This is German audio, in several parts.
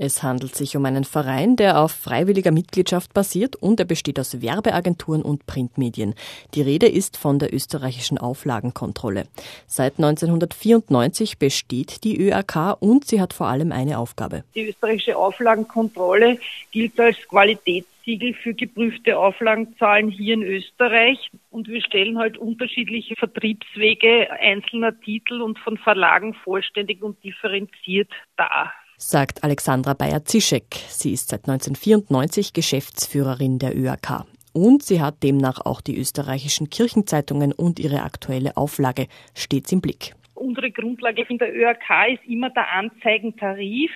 Es handelt sich um einen Verein, der auf freiwilliger Mitgliedschaft basiert und er besteht aus Werbeagenturen und Printmedien. Die Rede ist von der österreichischen Auflagenkontrolle. Seit 1994 besteht die ÖAK und sie hat vor allem eine Aufgabe. Die österreichische Auflagenkontrolle gilt als Qualitätssiegel für geprüfte Auflagenzahlen hier in Österreich und wir stellen halt unterschiedliche Vertriebswege einzelner Titel und von Verlagen vollständig und differenziert dar sagt Alexandra Bayer-Zischek. Sie ist seit 1994 Geschäftsführerin der ÖAK. Und sie hat demnach auch die österreichischen Kirchenzeitungen und ihre aktuelle Auflage stets im Blick. Unsere Grundlage in der ÖAK ist immer der Anzeigentarif.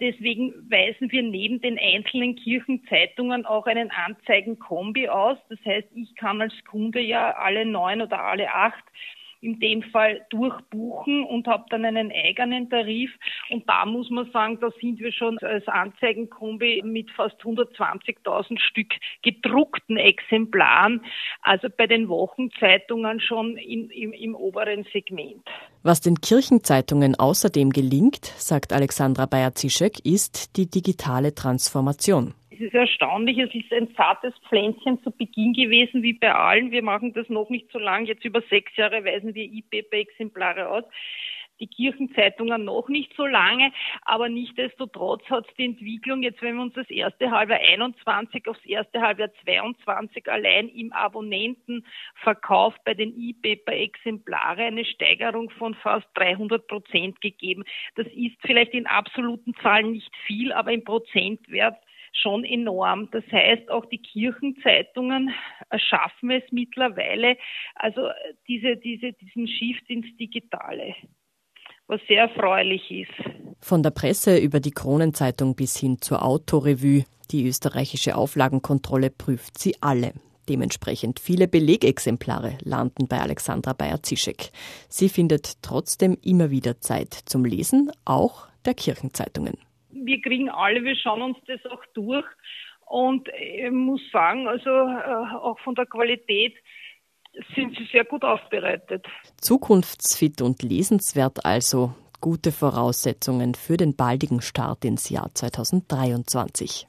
Deswegen weisen wir neben den einzelnen Kirchenzeitungen auch einen Anzeigenkombi aus. Das heißt, ich kann als Kunde ja alle neun oder alle acht in dem Fall durchbuchen und habe dann einen eigenen Tarif. Und da muss man sagen, da sind wir schon als Anzeigenkombi mit fast 120.000 Stück gedruckten Exemplaren, also bei den Wochenzeitungen schon in, im, im oberen Segment. Was den Kirchenzeitungen außerdem gelingt, sagt Alexandra Bayer-Zischek, ist die digitale Transformation. Es ist erstaunlich, es ist ein zartes Pflänzchen zu Beginn gewesen, wie bei allen. Wir machen das noch nicht so lang, jetzt über sechs Jahre weisen wir IPP-Exemplare aus die Kirchenzeitungen noch nicht so lange, aber nichtdestotrotz hat die Entwicklung jetzt, wenn wir uns das erste Halbjahr 21 aufs erste Halbjahr 22 allein im Abonnentenverkauf bei den E-Paper-Exemplare eine Steigerung von fast 300 Prozent gegeben. Das ist vielleicht in absoluten Zahlen nicht viel, aber im Prozentwert schon enorm. Das heißt, auch die Kirchenzeitungen schaffen es mittlerweile, also diese, diese, diesen Shift ins Digitale, was sehr erfreulich ist. Von der Presse über die Kronenzeitung bis hin zur Autorevue, die österreichische Auflagenkontrolle prüft sie alle. Dementsprechend viele Belegexemplare landen bei Alexandra Bayer-Zischek. Sie findet trotzdem immer wieder Zeit zum Lesen, auch der Kirchenzeitungen wir kriegen alle, wir schauen uns das auch durch. Und ich muss sagen, also äh, auch von der Qualität sind sie sehr gut aufbereitet. Zukunftsfit und lesenswert also. Gute Voraussetzungen für den baldigen Start ins Jahr 2023.